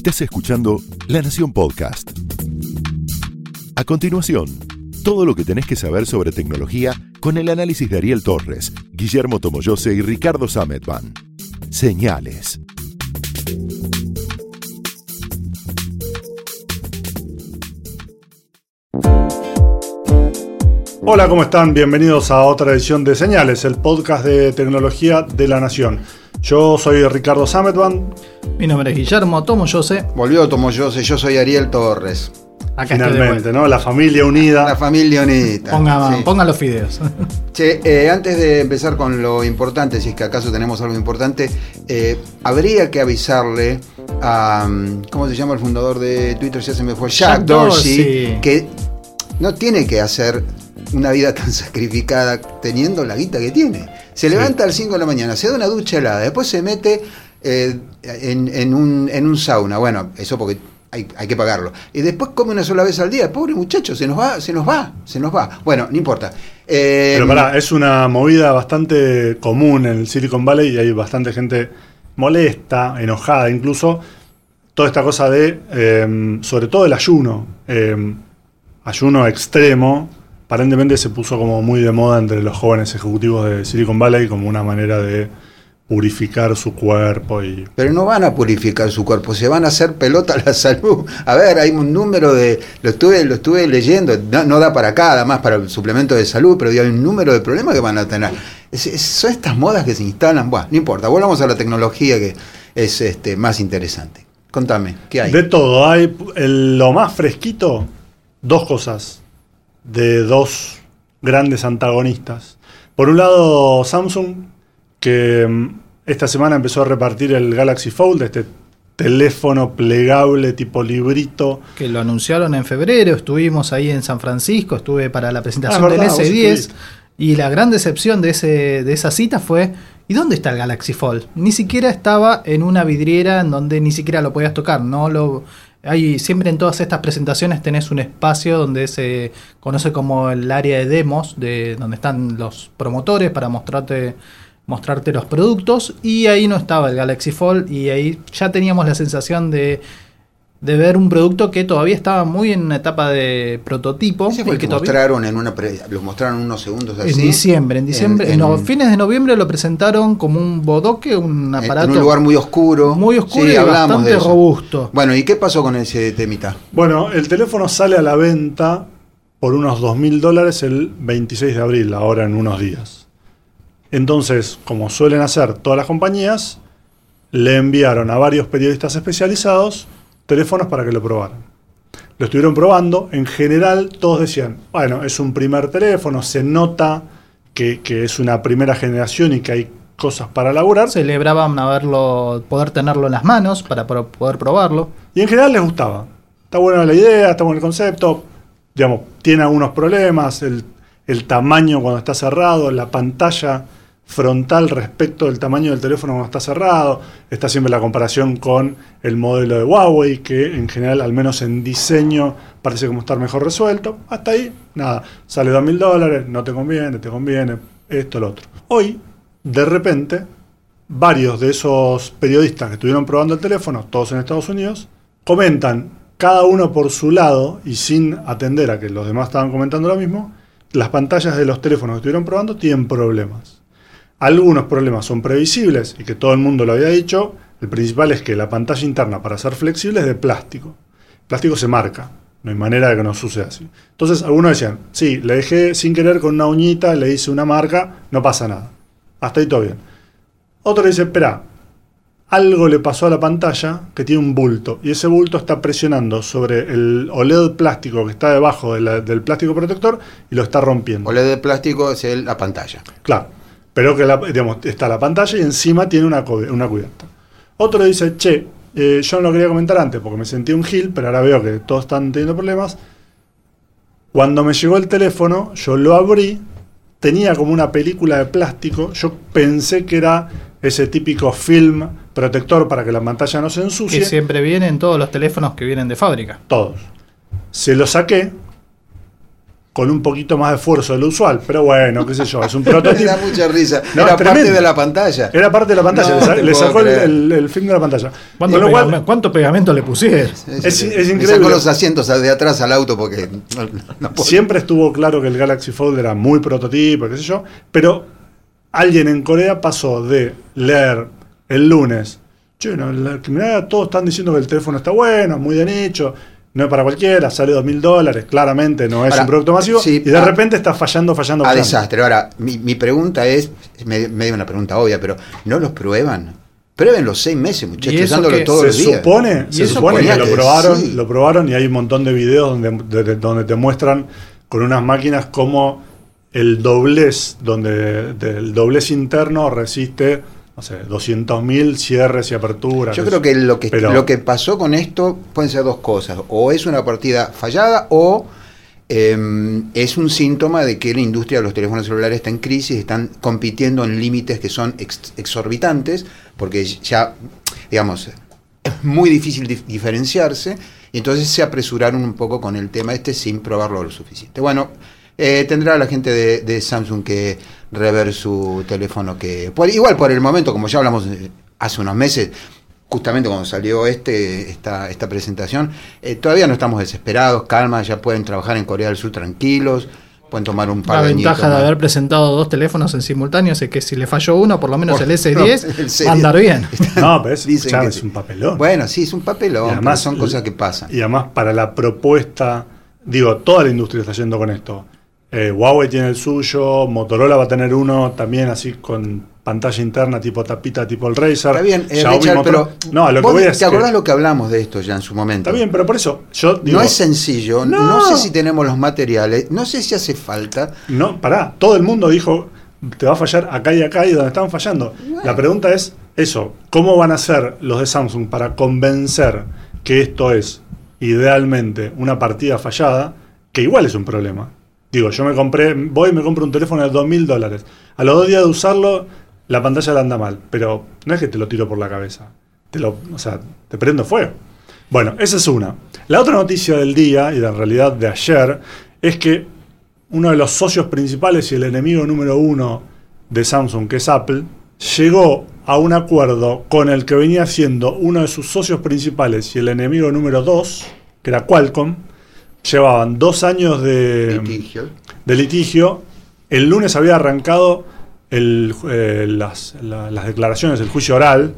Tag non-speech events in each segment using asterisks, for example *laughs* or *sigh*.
Estás escuchando La Nación Podcast. A continuación, todo lo que tenés que saber sobre tecnología con el análisis de Ariel Torres, Guillermo Tomoyose y Ricardo Sametban. Señales. Hola, ¿cómo están? Bienvenidos a otra edición de Señales, el podcast de tecnología de la Nación. Yo soy Ricardo Sametban. Mi nombre es Guillermo Tomoyose. Volvió Tomoyose, yo soy Ariel Torres. Acá Finalmente. ¿no? La familia unida. La familia unida. Ponga, Sí. ponga los fideos. *laughs* Che, eh, antes de empezar con lo importante, si es que acaso tenemos algo importante, eh, habría que avisarle a. mm, ¿Cómo se llama el fundador de Twitter? Ya se me fue. Jack, Jack Dorsey, Dorsey. que no tiene que hacer una vida tan sacrificada teniendo la guita que tiene. Se levanta a las 5 de la mañana, se da una ducha helada, después se mete eh, en, en un, en un sauna. Bueno, eso porque hay, hay que pagarlo. Y después come una sola vez al día. Pobre muchacho, se nos va, se nos va, se nos va. Bueno, no importa. Eh, Pero pará, es una movida bastante común en el Silicon Valley y hay bastante gente molesta, enojada incluso. Toda esta cosa de, eh, sobre todo el ayuno, ayuno extremo, aparentemente se puso como muy de moda entre los jóvenes ejecutivos de Silicon Valley como una manera de purificar su cuerpo y Pero no van a purificar su cuerpo, se van a hacer pelota a la salud. A ver, hay un número de. Lo estuve, lo estuve leyendo, no, no da para acá, además para el suplemento de salud, pero hay un número de problemas que van a tener. Es- es- son estas modas que se instalan. Bueno, no importa, volvamos a la tecnología que es este, más interesante. Contame, ¿qué hay? De todo, hay el- lo más fresquito, dos cosas de dos grandes antagonistas. Por un lado, Samsung, que mm, esta semana empezó a repartir el Galaxy Fold, este teléfono plegable tipo librito. que lo anunciaron en febrero, estuvimos ahí en San Francisco, estuve para la presentación Ah, del vos S10 estuviste. y la gran decepción de, ese, de esa cita fue, ¿y dónde está el Galaxy Fold? Ni siquiera estaba en una vidriera en donde ni siquiera lo podías tocar, no lo... Hay, siempre en todas estas presentaciones tenés un espacio donde se conoce como el área de demos, de donde están los promotores para mostrarte mostrarte los productos. Y ahí no estaba el Galaxy Fold y ahí ya teníamos la sensación de, de ver un producto que todavía estaba muy en una etapa de prototipo. Ese fue el que mostraron en una pre- lo mostraron unos segundos así. en diciembre, en diciembre, En- fines de noviembre lo presentaron como un bodoque, un aparato en un lugar muy oscuro. muy oscuro Sí, y hablamos bastante robusto. Bueno, ¿y qué pasó con ese temita? Bueno, el teléfono sale a la venta por unos 2 mil dólares el 26 de abril, ahora en unos días. Entonces, como suelen hacer todas las compañías, le enviaron a varios periodistas especializados teléfonos para que lo probaran. Lo estuvieron probando, en general todos decían, bueno, es un primer teléfono, se nota que, que es una primera generación y que hay cosas para laburar. Celebraban haberlo, poder tenerlo en las manos para pro- poder probarlo. Y en general les gustaba. Está buena la idea, está bueno el concepto. Digamos, tiene algunos problemas. El, el tamaño cuando está cerrado, la pantalla frontal respecto del tamaño del teléfono cuando está cerrado. Está siempre la comparación con el modelo de Huawei, que en general, al menos en diseño, parece como estar mejor resuelto. Hasta ahí, nada. Sale dos mil dólares, no te conviene, te conviene, esto, lo otro. Hoy, de repente, varios de esos periodistas que estuvieron probando el teléfono, todos en Estados Unidos, comentan, cada uno por su lado y sin atender a que los demás estaban comentando lo mismo, las pantallas de los teléfonos que estuvieron probando tienen problemas. Algunos problemas son previsibles y que todo el mundo lo había dicho. El principal es que la pantalla interna para ser flexible es de plástico. El plástico se marca. No hay manera de que no suceda así. Entonces algunos decían, sí, le dejé sin querer con una uñita, le hice una marca, no pasa nada. Hasta ahí todo bien. Otro dice, espera, algo le pasó a la pantalla que tiene un bulto y ese bulto está presionando sobre el OLED plástico que está debajo de la- del plástico protector y lo está rompiendo. OLED de plástico es el- la pantalla. Claro, pero que la- digamos, está la pantalla y encima tiene una, cu- una cubierta. Otro dice, che, eh, yo no lo quería comentar antes porque me sentí un gil, pero ahora veo que todos están teniendo problemas. Cuando me llegó el teléfono, yo lo abrí, tenía como una película de plástico, yo pensé que era ese típico film protector para que la pantalla no se ensucie. Que siempre viene en todos los teléfonos que vienen de fábrica. Todos. Se lo saqué con un poquito más de esfuerzo de lo usual, pero bueno, qué sé yo, es un *laughs* Me prototipo. da mucha risa. No, Era tremendo. parte de la pantalla. Era parte de la pantalla, No le, sacó el, el- el film de la pantalla. ¿Cuánto, lo cual, pegame- cuánto pegamento le pusieron? Sí, Es- sí. es Me increíble. sacó los asientos de atrás al auto porque no, no puedo. siempre estuvo claro que el Galaxy Fold era muy prototipo, qué sé yo, pero alguien en Corea pasó de leer el lunes, che, no, la- que mirá, todos están diciendo que el teléfono está bueno, muy de nicho, no es para cualquiera, sale dos mil dólares, claramente no es Ahora, un producto masivo, sí, y de a- repente está fallando, fallando, A desastre. Ahora, mi, mi pregunta es, me- medio una pregunta obvia, pero ¿no los prueban? Prueben los seis meses, ¿Y muchachos, usándolo todos se los días. supone, se supone que lo probaron, sí. lo probaron y hay un montón de videos donde, de- de- donde te muestran con unas máquinas como el doblez, donde de- el doblez interno resiste, no sé, 200.000 cierres y aperturas. Yo creo que lo que, Pero- lo que pasó con esto pueden ser dos cosas. O es una partida fallada o eh, es un síntoma de que la industria de los teléfonos celulares está en crisis, están compitiendo en límites que son ex- exorbitantes, porque ya, digamos, es muy difícil dif- diferenciarse, y entonces se apresuraron un poco con el tema este sin probarlo lo suficiente. Bueno, eh, tendrá la gente de, de Samsung que rever su teléfono que... por- igual por el momento, como ya hablamos eh, hace unos meses, justamente cuando salió este esta, esta presentación, eh, todavía no estamos desesperados, calma, ya pueden trabajar en Corea del Sur tranquilos, pueden tomar un par La de ventaja añitos de haber presentado dos teléfonos en simultáneo es que si le falló uno, por lo menos Por- el S10 no, el va a andar S10. bien. *laughs* No, pero es, Dicen ya que es un papelón. Bueno, sí, es un papelón, Y pero son cosas que pasan. Y además, para la propuesta, digo, toda la industria está yendo con esto. Eh, Huawei tiene el suyo, Motorola va a tener uno también así con pantalla interna tipo tapita, tipo el Razer. Está bien, eh, Richard, Motorola- pero No, lo que voy ¿te es que- acordás lo que hablamos de esto ya en su momento? Está bien, pero por eso, yo digo... no es sencillo, No. no. sé si tenemos los materiales, no sé si hace falta. No, pará, todo el mundo dijo, te va a fallar acá y acá y donde están fallando. La pregunta es eso, ¿cómo van a hacer los de Samsung para convencer que esto es idealmente una partida fallada, que igual es un problema? Digo, yo me compré, voy y me compro un teléfono de dos mil dólares. A los dos días de usarlo, la pantalla le anda mal, pero no es que te lo tiro por la cabeza. Te lo, o sea, te prendo fuego. Bueno, esa es una. La otra noticia del día, y de en realidad de ayer, es que uno de los socios principales y el enemigo número uno de Samsung, que es Apple, llegó a un acuerdo con el que venía siendo uno de sus socios principales y el enemigo número dos, que era Qualcomm. Llevaban dos años de litigio. de litigio. El lunes había arrancado el, eh, las, la- las declaraciones, el juicio oral,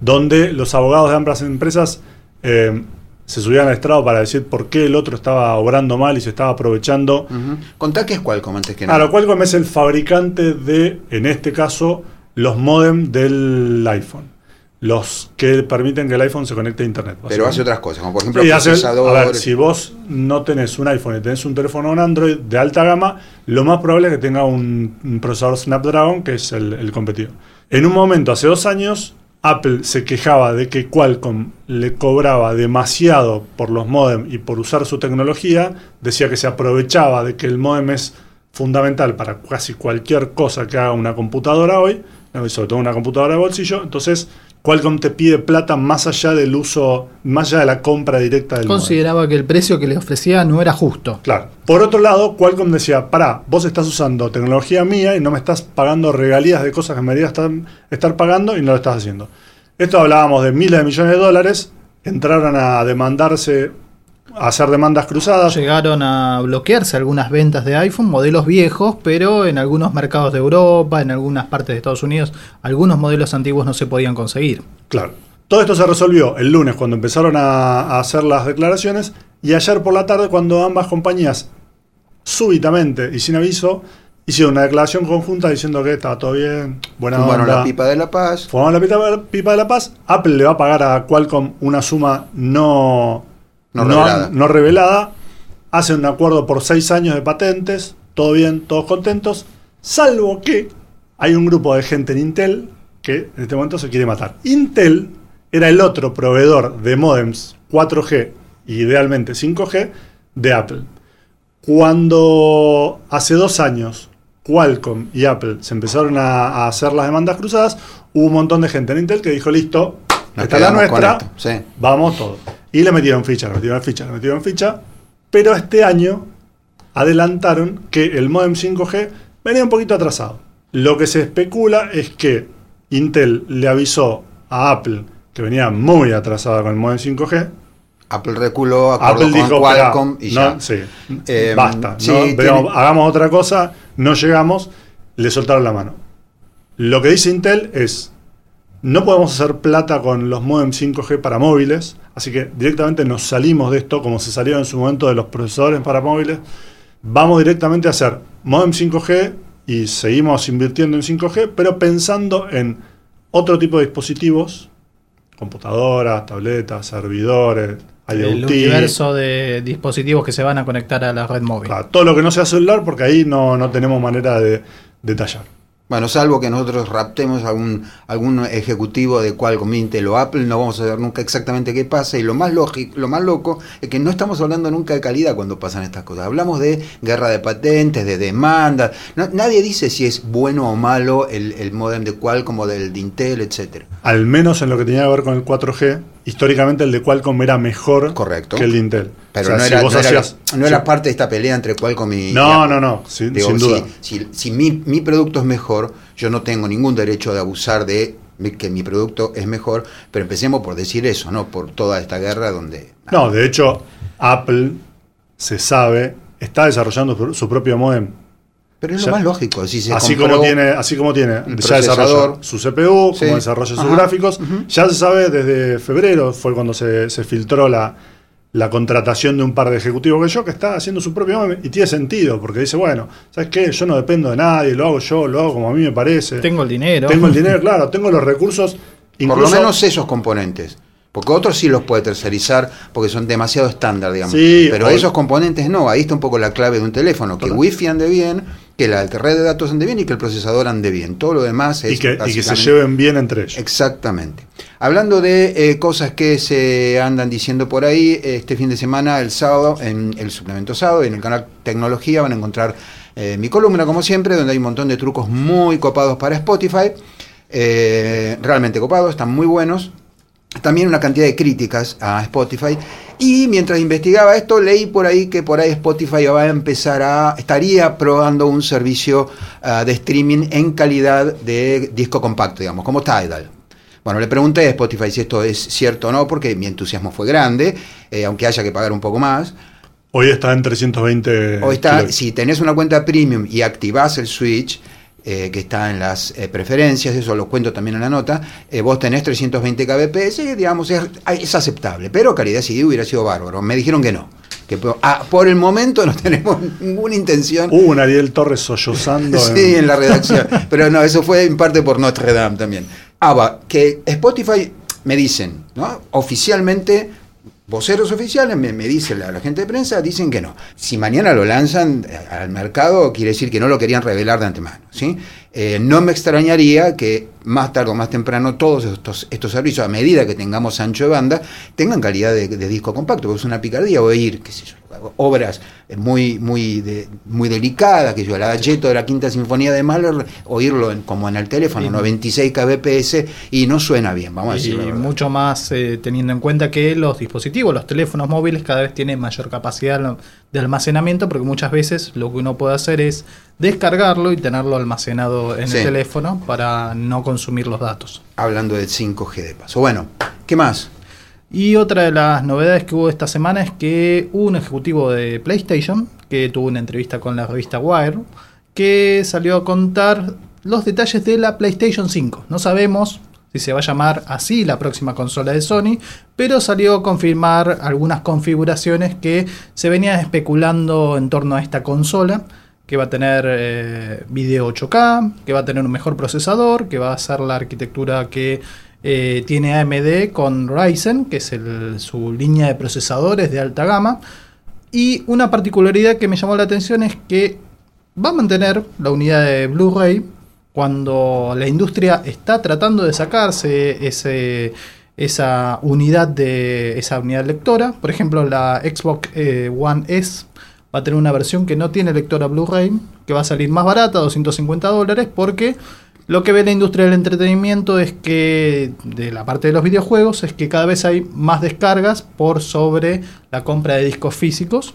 donde los abogados de ambas empresas eh, se subían al estrado para decir por qué el otro estaba obrando mal y se estaba aprovechando. Ujú. Contá qué es Qualcomm antes que nada. Claro, Qualcomm es el fabricante de, en este caso, los modem del iPhone. Los que permiten que el iPhone se conecte a Internet. pero hace otras cosas, como por ejemplo hace- a ver, si vos no tenés un iPhone y tenés un teléfono un Android de alta gama, lo más probable es que tenga un, un procesador Snapdragon, que es el, el competidor. En un momento, hace dos años, Apple se quejaba de que Qualcomm le cobraba demasiado por los modem y por usar su tecnología. Decía que se aprovechaba de que el modem es fundamental para casi cualquier cosa que haga una computadora hoy, sobre todo una computadora de bolsillo. Entonces, Qualcomm te pide plata más allá del uso, más allá de la compra directa del. Consideraba que el precio que le ofrecía no era justo. Claro. Por otro lado, Qualcomm decía, pará, vos estás usando tecnología mía y no me estás pagando regalías de cosas que me deberías estar, estar pagando y no lo estás haciendo. Esto hablábamos de miles de millones de dólares, entraron a demandarse, hacer demandas cruzadas. Llegaron a bloquearse algunas ventas de iPhone, modelos viejos, pero en algunos mercados de Europa, en algunas partes de Estados Unidos, algunos modelos antiguos no se podían conseguir. Claro. Todo esto se resolvió el lunes cuando empezaron a, a hacer las declaraciones y ayer por la tarde cuando ambas compañías súbitamente y sin aviso hicieron una declaración conjunta diciendo que estaba todo bien, buena Fumaron onda. la pipa de la paz. Fumaron la pipa, pipa de la paz. Apple le va a pagar a Qualcomm una suma no, No revelada. no revelada. Hacen un acuerdo por seis años de patentes. Todo bien, todos contentos. Salvo que hay un grupo de gente en Intel que en este momento se quiere matar. Intel era el otro proveedor de modems 4G, idealmente 5G, de Apple. Cuando hace dos años Qualcomm y Apple se empezaron a, a hacer las demandas cruzadas, hubo un montón de gente en Intel que dijo, listo, Nos esta es la nuestra, sí. vamos todos. Y le metieron ficha, le metieron ficha, le metieron ficha, pero este año adelantaron que el modem 5G venía un poquito atrasado. Lo que se especula es que Intel le avisó a Apple que venía muy atrasada con el modem 5G. Apple reculó, Apple dijo, Qualcomm y ya. Sí, eh, basta, hagamos otra cosa, no llegamos, le soltaron la mano. Lo que dice Intel es, no podemos hacer plata con los modem 5G para móviles, así que directamente nos salimos de esto, como se salió en su momento de los procesadores para móviles, vamos directamente a hacer modem 5G y seguimos invirtiendo en 5G, pero pensando en otro tipo de dispositivos, computadoras, tabletas, servidores, el universo de dispositivos que se van a conectar a la red móvil. todo lo que no sea celular, porque ahí no, no tenemos manera de detallar. Bueno, salvo que nosotros raptemos algún, algún ejecutivo de Qualcomm, Intel o Apple, no vamos a ver nunca exactamente qué pasa. Y lo más, lógico, lo más loco es que no estamos hablando nunca de calidad cuando pasan estas cosas. Hablamos de guerra de patentes, de demanda. nadie dice si es bueno o malo el, el modem de Qualcomm o del de Intel, etcétera. Al menos en lo que tenía que ver con el 4G, históricamente el de Qualcomm era mejor Correcto. que el de Intel. Pero no, era, no, era, parte de esta pelea entre Qualcomm y. No, no, no, sin, duda. Si, mi, producto es mejor, yo no tengo ningún derecho de abusar de que mi producto es mejor, pero empecemos por decir eso, ¿no? Por toda esta guerra donde. No, de hecho, Apple se sabe, está desarrollando su propio modem pero es lo más lógico. así, como tiene, así como tiene, ya desarrolló su CPU, como desarrolla sus gráficos. Ya se sabe desde febrero, fue cuando se, filtró la, la, contratación de un par de ejecutivos que yo, que está haciendo su propio y tiene sentido, porque dice, bueno, ¿sabes qué? Yo no dependo de nadie, lo hago yo, lo hago como a mí me parece. Tengo el dinero. Tengo el dinero, *laughs* claro, tengo los recursos. Por lo menos esos componentes. Porque otros sí los puede tercerizar porque son demasiado estándar, digamos. Pero esos componentes no. Ahí está un poco la clave de un teléfono. Que Wi-Fi ande bien, que la red de datos ande bien y que el procesador ande bien. Todo lo demás es. Y que, se lleven bien entre ellos. Exactamente. Hablando de eh, cosas que se andan diciendo por ahí, este fin de semana, el sábado, en el suplemento sábado, en el canal Tecnología, van a encontrar eh, mi columna, como siempre, donde hay un montón de trucos muy copados para Spotify. Eh, realmente copados, están muy buenos también una cantidad de críticas a Spotify. Y mientras investigaba esto, leí por ahí que por ahí Spotify va a empezar a. estaría probando un servicio ah, de streaming en calidad de disco compacto, digamos, como Tidal. Bueno, le pregunté a Spotify si esto es cierto o no, porque mi entusiasmo fue grande, eh, aunque haya que pagar un poco más. Hoy está en 320. Hoy está, si tenés una cuenta premium y activás el switch, eh, que está en las eh, preferencias, eso lo cuento también en la nota, eh, vos tenés 320 kbps, digamos, es, aceptable, pero calidad CD hubiera sido bárbaro. Me dijeron que no. Que ah, por el momento no *laughs* tenemos ninguna intención. Hubo un Ariel Torres sollozando. sí, en... la redacción. *laughs* pero no, eso fue en parte por Notre Dame también. Ah, que Spotify me dicen, ¿no? Oficialmente voceros oficiales, me, me dice la, gente de prensa, dicen que no. Si mañana lo lanzan eh, al mercado, quiere decir que no lo querían revelar de antemano. ¿sí? Eh, no me extrañaría que más tarde o más temprano todos estos, estos servicios, a medida que tengamos ancho de banda, tengan calidad de, de disco compacto, porque es una picardía oír, qué sé yo, obras muy, muy, de, muy delicadas, que yo, la Galleto de la Quinta Sinfonía de Mahler, oírlo como en el teléfono, 96 kbps, y no suena bien, vamos a decirlo. Y mucho más eh, teniendo en cuenta que los dispositivos, los teléfonos móviles cada vez tienen mayor capacidad de almacenamiento, porque muchas veces lo que uno puede hacer es descargarlo y tenerlo almacenado en el teléfono para no consumir los datos. Hablando del 5G de paso. Bueno, ¿qué más? Y otra de las novedades que hubo esta semana es que hubo un ejecutivo de PlayStation que tuvo una entrevista con la revista Wire que salió a contar los detalles de la PlayStation 5. No sabemos si se va a llamar así la próxima consola de Sony, pero salió a confirmar algunas configuraciones que se venían especulando en torno a esta consola que va a tener eh, video 8K, que va a tener un mejor procesador, que va a ser la arquitectura que eh, tiene AMD con Ryzen, que es su línea de procesadores de alta gama. Y una particularidad que me llamó la atención es que va a mantener la unidad de Blu-ray cuando la industria está tratando de sacarse ese, esa unidad de esa unidad lectora. Por ejemplo, la Xbox eh, One S va a tener una versión que no tiene lectora Blu-ray, que va a salir más barata, 250 dólares, porque lo que ve la industria del entretenimiento es que, de la parte de los videojuegos, es que cada vez hay más descargas por sobre la compra de discos físicos.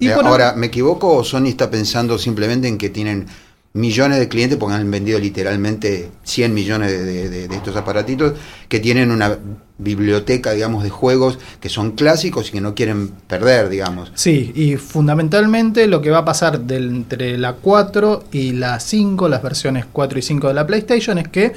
Y Eh, Ahora, ¿me equivoco o Sony está pensando simplemente en que tienen millones de clientes, porque han vendido literalmente 100 millones de, de- de- de estos aparatitos, que tienen una biblioteca, digamos, de juegos que son clásicos y que no quieren perder, digamos? Sí, y fundamentalmente lo que va a pasar del- entre la 4 y la 5, las versiones 4 y 5 de la PlayStation, es que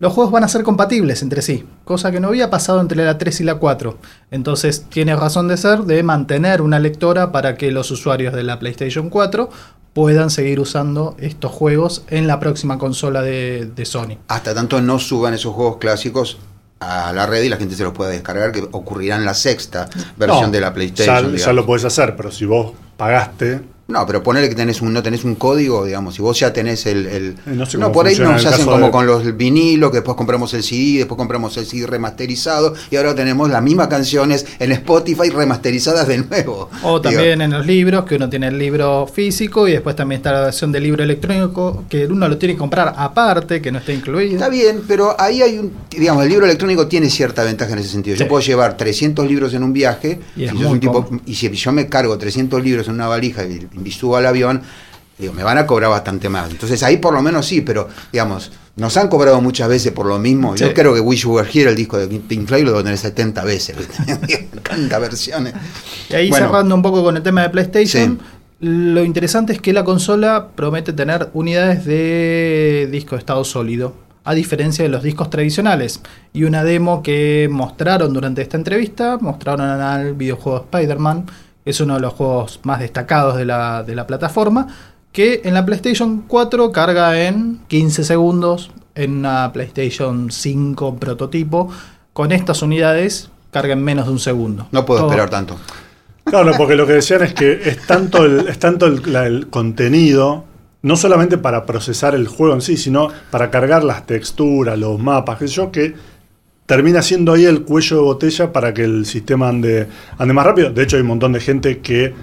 los juegos van a ser compatibles entre sí, cosa que no había pasado entre la 3 y la 4. Entonces tiene razón de ser de mantener una lectora para que los usuarios de la PlayStation 4 puedan seguir usando estos juegos en la próxima consola de, de Sony. Hasta tanto no suban esos juegos clásicos a la red y la gente se los pueda descargar, que ocurrirá en la sexta versión No, de la PlayStation. Ya, ya lo puedes hacer, pero si vos pagaste, No, pero ponerle que tenés un, no tenés un código, digamos, si vos ya tenés el... el- Eh, no sé no, cómo por ahí nos hacen como de- con los vinilos, que después compramos el CD, después compramos el CD remasterizado, y ahora tenemos las mismas canciones en Spotify remasterizadas de nuevo. O Digo, también en los libros, que uno tiene el libro físico y después también está la versión del libro electrónico, que uno lo tiene que comprar aparte, que no está incluido. Está bien, pero ahí hay un, digamos, el libro electrónico tiene cierta ventaja en ese sentido. Yo puedo llevar 300 libros en un viaje, Y si un tipo, y si yo me cargo 300 libros en una valija y, subo al avión, digo, me van a cobrar bastante más. Entonces ahí por lo menos sí, pero digamos, nos han cobrado muchas veces por lo mismo. Sí. Yo creo que Wish You Were Here, el disco de Pink Floyd, lo debo tener 70 veces. Tantas *laughs* versiones. Y ahí Bueno. cerrando un poco con el tema de PlayStation, Sí. lo interesante es que la consola promete tener unidades de disco de estado sólido, a diferencia de los discos tradicionales. Y una demo que mostraron durante esta entrevista, mostraron al videojuego Spider-Man, es uno de los juegos más destacados de la, de la plataforma, que en la PlayStation 4 carga en 15 segundos, en una PlayStation 5 prototipo, con estas unidades carga en menos de un segundo. No puedo Todo- esperar tanto. Claro, porque lo que decían es que es tanto el, es tanto el, la- el contenido, no solamente para procesar el juego en sí, sino para cargar las texturas, los mapas, qué sé yo, que termina siendo ahí el cuello de botella para que el sistema ande, ande más rápido. De hecho, hay un montón de gente que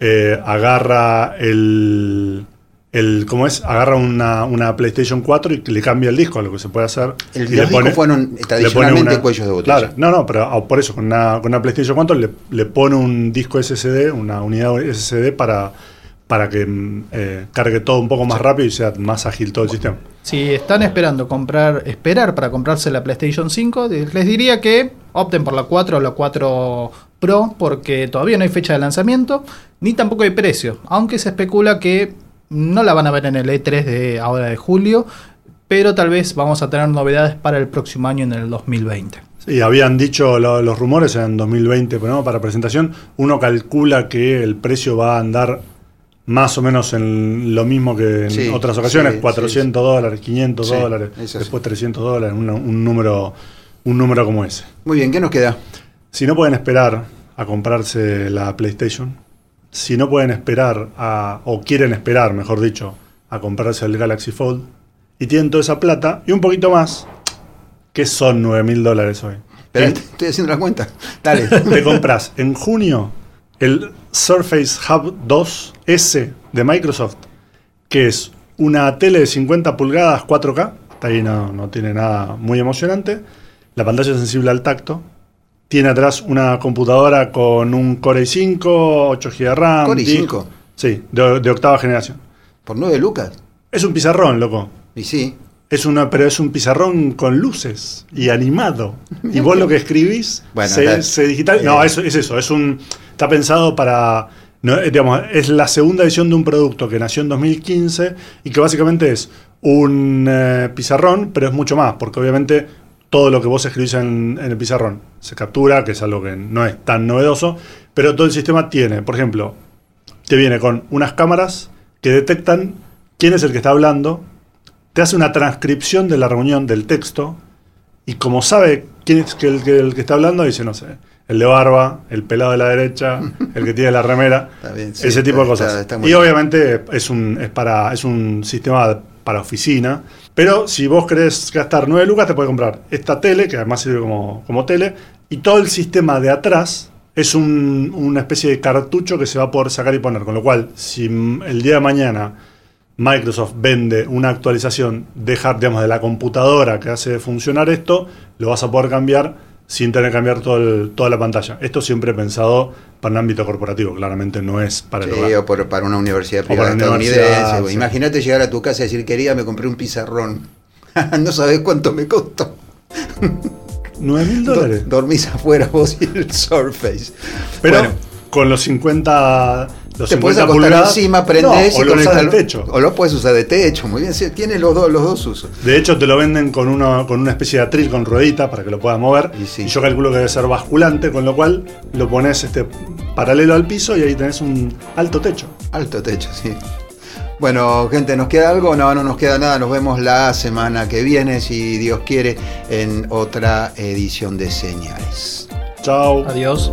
eh, agarra el, el. ¿Cómo es? Agarra una, una PlayStation 4 y le cambia el disco, lo que se puede hacer. El- y los fueron, le pone tradicionalmente, cuellos de botella. Claro, no, no, pero ah, por eso, con una, con una PlayStation 4 le, le pone un disco SSD, una unidad SSD para, para que mm, eh, cargue todo un poco más rápido y sea más ágil todo el sistema. Si están esperando comprar, esperar para comprarse la PlayStation 5, de- les diría que opten por la 4 o la 4 Pro, porque todavía no hay fecha de lanzamiento, ni tampoco hay precio, aunque se especula que no la van a ver en el E3 de ahora de julio, pero tal vez vamos a tener novedades para el próximo año en el 2020. Y habían dicho lo- los rumores en 2020 pero no, para presentación, uno calcula que el precio va a andar más o menos en lo mismo que en Sí, otras ocasiones, sí, 400 dólares, 500 Sí, dólares, es así. después 300 dólares, un, un número, un número como ese. Muy bien, ¿qué nos queda? Si no pueden esperar a comprarse la PlayStation, si no pueden esperar a, o quieren esperar, mejor dicho, a comprarse el Galaxy Fold, y tienen toda esa plata y un poquito más, que son 9 mil dólares hoy. En- estoy haciendo la cuenta. Dale. *laughs* te compras en junio el Surface Hub 2S de Microsoft, que es una tele de 50 pulgadas 4K, hasta ahí no, no tiene nada muy emocionante, la pantalla es sensible al tacto, tiene atrás una computadora con un Core i5, 8 GB de RAM, Core disco- i5. sí, de, de octava generación. Por 9 lucas. Es un pizarrón, loco. Y sí. Es una, pero es un pizarrón con luces y animado. Y vos lo que escribís *laughs* Bueno, se, digital. No, eh. eso, es eso. Es un, está pensado para. no, eh, digamos, es la segunda edición de un producto que nació en 2015 y que básicamente es un eh, pizarrón, pero es mucho más, porque obviamente todo lo que vos escribís en, en el pizarrón se captura, que es algo que no es tan novedoso, pero todo el sistema tiene, por ejemplo, te viene con unas cámaras que detectan quién es el que está hablando, te hace una transcripción de la reunión del texto y como sabe quién es el, que el que está hablando, dice, no sé, el de barba, el pelado de la derecha, el que tiene la remera, *laughs* Está bien, sí, ese tipo de cosas. está y bien. obviamente es un, es, para, es un sistema para oficina, pero si vos querés gastar 9 lucas, te puedes comprar esta tele, que además sirve como, como tele, y todo el sistema de atrás es un- una especie de cartucho que se va a poder sacar y poner, con lo cual, si el día de mañana Microsoft vende una actualización de, hard- digamos, de la computadora que hace funcionar esto, lo vas a poder cambiar sin tener que cambiar todo el- toda la pantalla. Esto siempre pensado para un ámbito corporativo, claramente no es para el Sí, hogar. o por- para una universidad privada una estadounidense. sí. Imagínate llegar a tu casa y decir, quería, me compré un pizarrón. *laughs* no sabes cuánto me costó. *laughs* 9 mil dólares. Do- Dormís afuera vos y el Surface. Pero Bueno, con los 50, los te puedes 50 acostar pulgadas. encima, no, prendés o y lo al al- techo. O lo puedes usar de techo, muy bien. sí, tiene los, dos los dos usos. De hecho, te lo venden con, uno, con una especie de atril con ruedita para que lo puedas mover. Y sí. Y yo calculo que debe ser basculante, con lo cual lo pones este, paralelo al piso y ahí tenés un alto techo. Alto techo, sí. Bueno, gente, ¿nos queda algo? No, no nos queda nada. Nos vemos la semana que viene, si Dios quiere, en otra edición de Señales. Chao. Adiós.